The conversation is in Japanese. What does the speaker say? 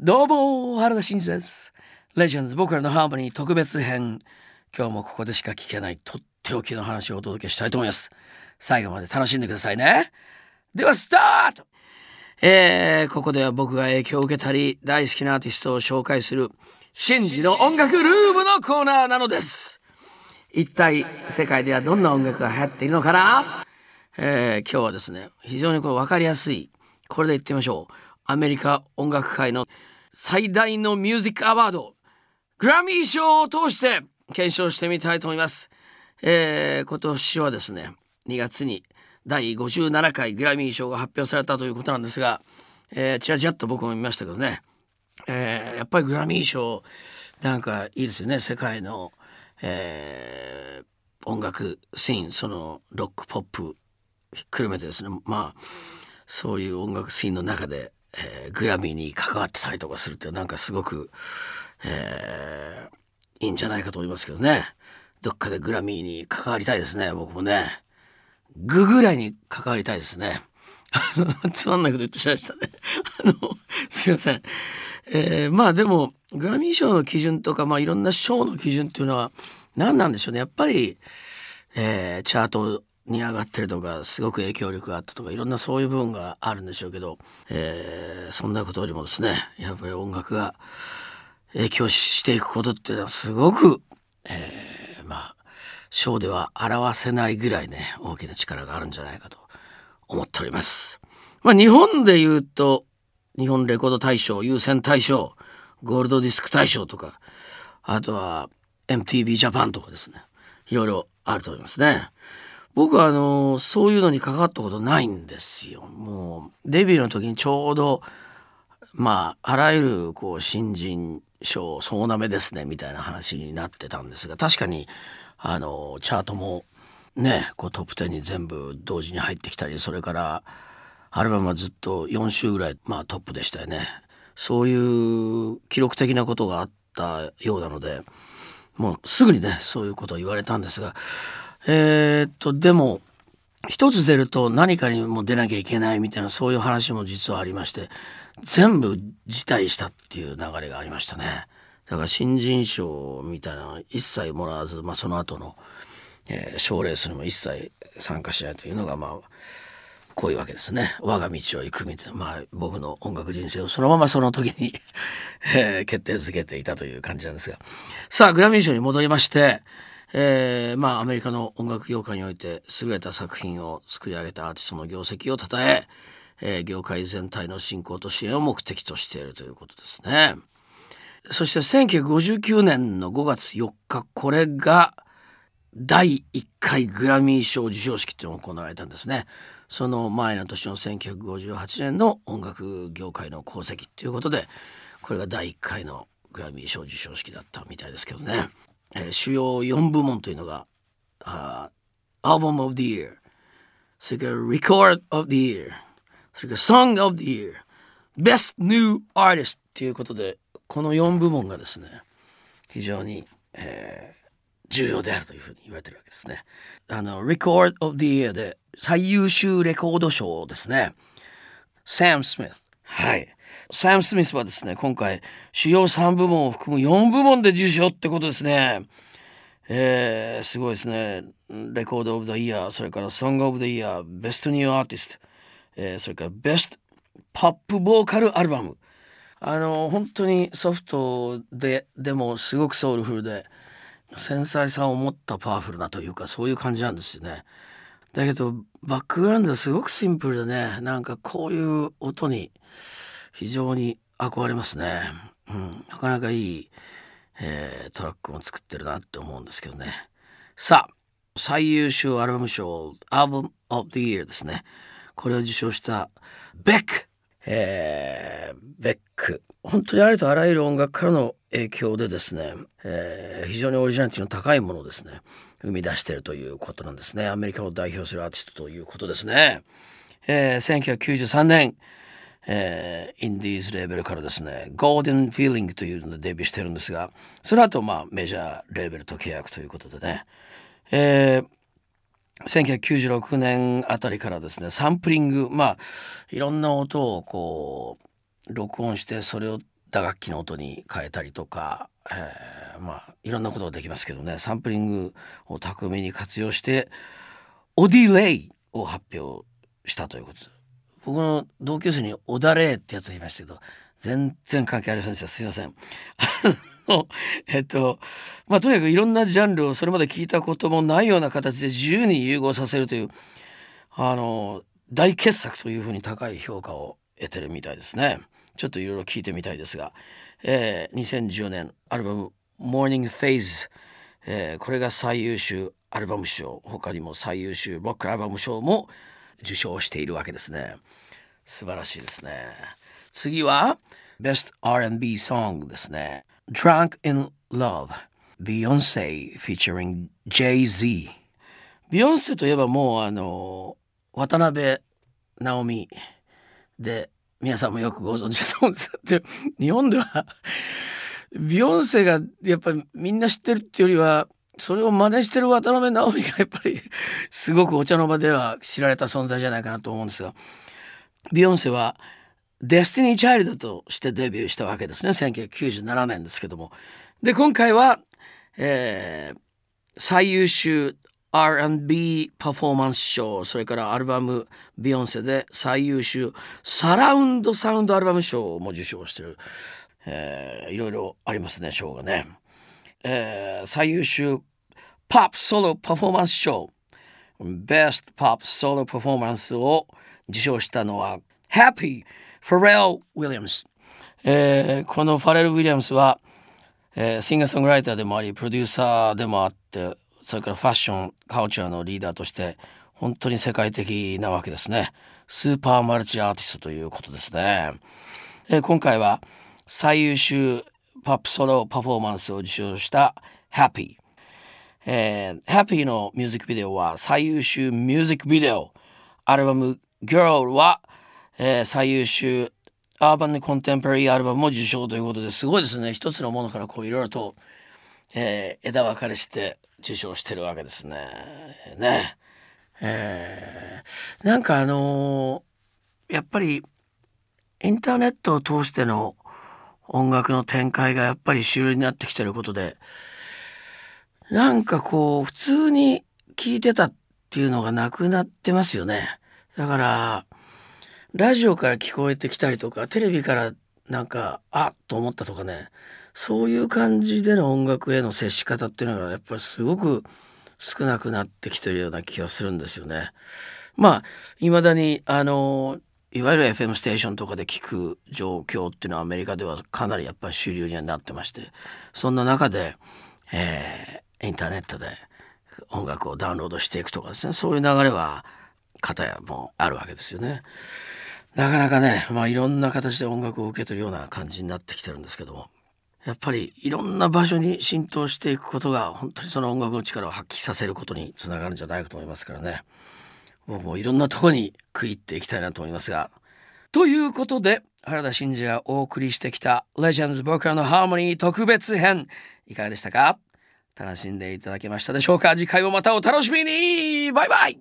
どうも原田真二です。レジェンズ僕らのハーモニー特別編。今日もここでしか聞けないとっておきの話をお届けしたいと思います。最後まで楽しんでくださいね。ではスタート!えー、ここでは僕が影響を受けたり大好きなアーティストを紹介する真二の音楽ルームのコーナーなのです。一体世界ではどんな音楽が流行っているのかな、えー、今日はですね非常にこれ分かりやすい。これで言ってみましょう。アメリカ音楽界の最大のミュージックアワードグラミー賞を通して検証してみたいと思います、えー、今年はですね2月に第57回グラミー賞が発表されたということなんですが、えー、ちらちらっと僕も見ましたけどね、えー、やっぱりグラミー賞なんかいいですよね。世界の、えー、音楽シーンそのロックポップひっくるめてですね。まあそういう音楽シーンの中でえー、グラミーに関わってたりとかするってなんかすごく、えー、いいんじゃないかと思いますけどね。どっかでグラミーに関わりたいですね僕もね。グぐらいに関わりたいですね。つまんないこと言ってしまいましたね。あのすいません、えー、まあでもグラミー賞の基準とか、まあ、いろんな賞の基準っていうのは何なんでしょうね。やっぱり、えー、チャートに上がってるとかすごく影響力があったとかいろんなそういう部分があるんでしょうけど、えー、そんなことよりもですねやっぱり音楽が影響していくことっていうのはすごく、えー、まあショーでは表せないぐらいね大きな力があるんじゃないかと思っております。まあ、日本で言うと日本レコード大賞優先大賞ゴールドディスク大賞とかあとは MTV ジャパンとかですねいろいろあると思いますね。僕はあのそういうのに関わったことないんですよ。もうデビューの時にちょうどまああらゆるこう新人賞総なめですねみたいな話になってたんですが確かにあのチャートもねこうトップ10に全部同時に入ってきたりそれからアルバムはずっと4週ぐらい、まあ、トップでしたよね。そういう記録的なことがあったようなのでもうすぐにねそういうことを言われたんですがえー、っとでも一つ出ると何かにも出なきゃいけないみたいなそういう話も実はありまして全部辞退したっていう流れがありましたね。だから新人賞みたいなの一切もらわず、まあ、その後のえー、賞レースにも一切参加しないというのがまあこういうわけですね我が道を行くみたいな、まあ、僕の音楽人生をそのままその時に えー、決定づけていたという感じなんですがさあグラミー賞に戻りましてえー、まあアメリカの音楽業界において優れた作品を作り上げたアーティストの業績をたたええー、業界全体の振興と支援を目的としているということですね。そして1959年の5月4日これが第1回グラミー賞授賞式というのが行われたんですね。その前の年の1958年の音楽業界の功績ということでこれが第1回のグラミー賞授賞式だったみたいですけどね。えー、主要4部門というのが「uh, Album of the Year」それから「Record of the Year」それから「Song of the Year」「Best New Artist」ということでこの4部門がですね非常に、えー、重要であるというふうに言われてるわけですね。あの「Record of the Year」で最優秀レコード賞ですね。サム・スミスはいサイム・スミスはですね今回主要3部門を含む4部門で受賞ってことですね。えー、すごいですね。レコード・オブ・ザ・イヤーそれからソング・オブ・ザ・イヤーベスト・ニュー・アーティスト、えー、それからベスト・ポップ・ボーカル・アルバムあの本当にソフトででもすごくソウルフルで繊細さを持ったパワフルなというかそういう感じなんですよね。だけどバックグラウンドすごくシンプルでねなんかこういう音に非常に憧れますね。うん、なかなかいい、えー、トラックも作ってるなって思うんですけどね。さあ最優秀アルバム賞「アルバム・オブ・ザ・イヤー」ですねこれを受賞したベック、えー、ベック本当にありとあらゆる音楽からの影響でですね、えー、非常にオリジナリティの高いものをですね生み出しているということなんですね。アメリカを代表するアーティストということですね、えー、1993年えー、インディーズレーベルからですね「ゴーデン・フィーリング」というのでデビューしてるんですがその後まあメジャーレーベルと契約ということでね、えー、1996年あたりからですねサンプリングまあいろんな音をこう録音してそれを打楽器の音に変えたりとか、えー、まあいろんなことができますけどねサンプリングを巧みに活用してオディレイを発表したということ。僕の同級生にオダレイってやつがいましたけど全然関係ありませんでしたすいません。えっとまあとにかくいろんなジャンルをそれまで聞いたこともないような形で自由に融合させるというあの大傑作というふうに高い評価を得てるみたいですね。ちょっといろいろ聞いてみたいですが、えー、2014年アルバム「Morning Phase」えー、これが最優秀アルバム賞。他にも最優秀ロックアルバム賞も受賞しているわけですね。素晴らしいですね。次は Best R&B Song ですね。Drunk in Love Beyonce featuring Jay-Z ビヨンセといえばもうあの渡辺直美で皆さんもよくご存知だと思うんですで 日本ではビヨンセがやっぱりみんな知ってるっていうよりはそれを真似してる渡辺直美がやっぱりすごくお茶の間では知られた存在じゃないかなと思うんですが。ビヨンセはデスティニー・チャイルドとしてデビューしたわけですね。1997年ですけども。で今回は、えー、最優秀 R&B パフォーマンス賞それからアルバム「ビヨンセ」で最優秀サラウンドサウンドアルバム賞も受賞してる、えー、いろいろありますね賞がね、えー、最優秀ポップソロパフォーマンス賞ベストポップソロパフォーマンスを受賞したのは Happy ファレル・ウィリアムス、えー、このファレル・ウィリアムスは、えー、シンガーソングライターでもありプロデューサーでもあってそれからファッションカルチャーのリーダーとして本当に世界的なわけですね。スーパーマルチアーティストということですね、え今回は最優秀ポップソロパフォーマンスを受賞した Happy えー、Happy のミュージックビデオは最優秀ミュージックビデオ。アルバム Girl は、えー、最優秀アーバンコンテンポラリーアルバムも受賞ということですごいですね一つのものからこういろいろと、えー、枝分かれして受賞してるわけですね。ね。えー、なんかあのー、やっぱりインターネットを通しての音楽の展開がやっぱり主流になってきてることでなんかこう普通に聞いてたっていうのがなくなってますよね。だからラジオから聞こえてきたりとかテレビからなんかあっと思ったとかねそういう感じでの音楽への接し方っていうのがやっぱりすごく少なくなってきてるような気がするんですよね。まあいまだにあのいわゆる FM ステーションとかで聞く状況っていうのはアメリカではかなりやっぱり主流にはなってましてそんな中で、えー、インターネットで音楽をダウンロードしていくとかですねそういう流れは方やもあるわけですよね。なかなかね、まあ、いろんな形で音楽を受け取るような感じになってきてるんですけども。やっぱりいろんな場所に浸透していくことが本当にその音楽の力を発揮させることにつながるんじゃないかと思いますからね。僕もいろんなとこに食い入っていきたいなと思いますが。ということで原田真二がお送りしてきた「レジェンズ僕らのハーモニー特別編」いかがでしたか？楽しんでいただけましたでしょうか？次回もまたお楽しみに！バイバイ！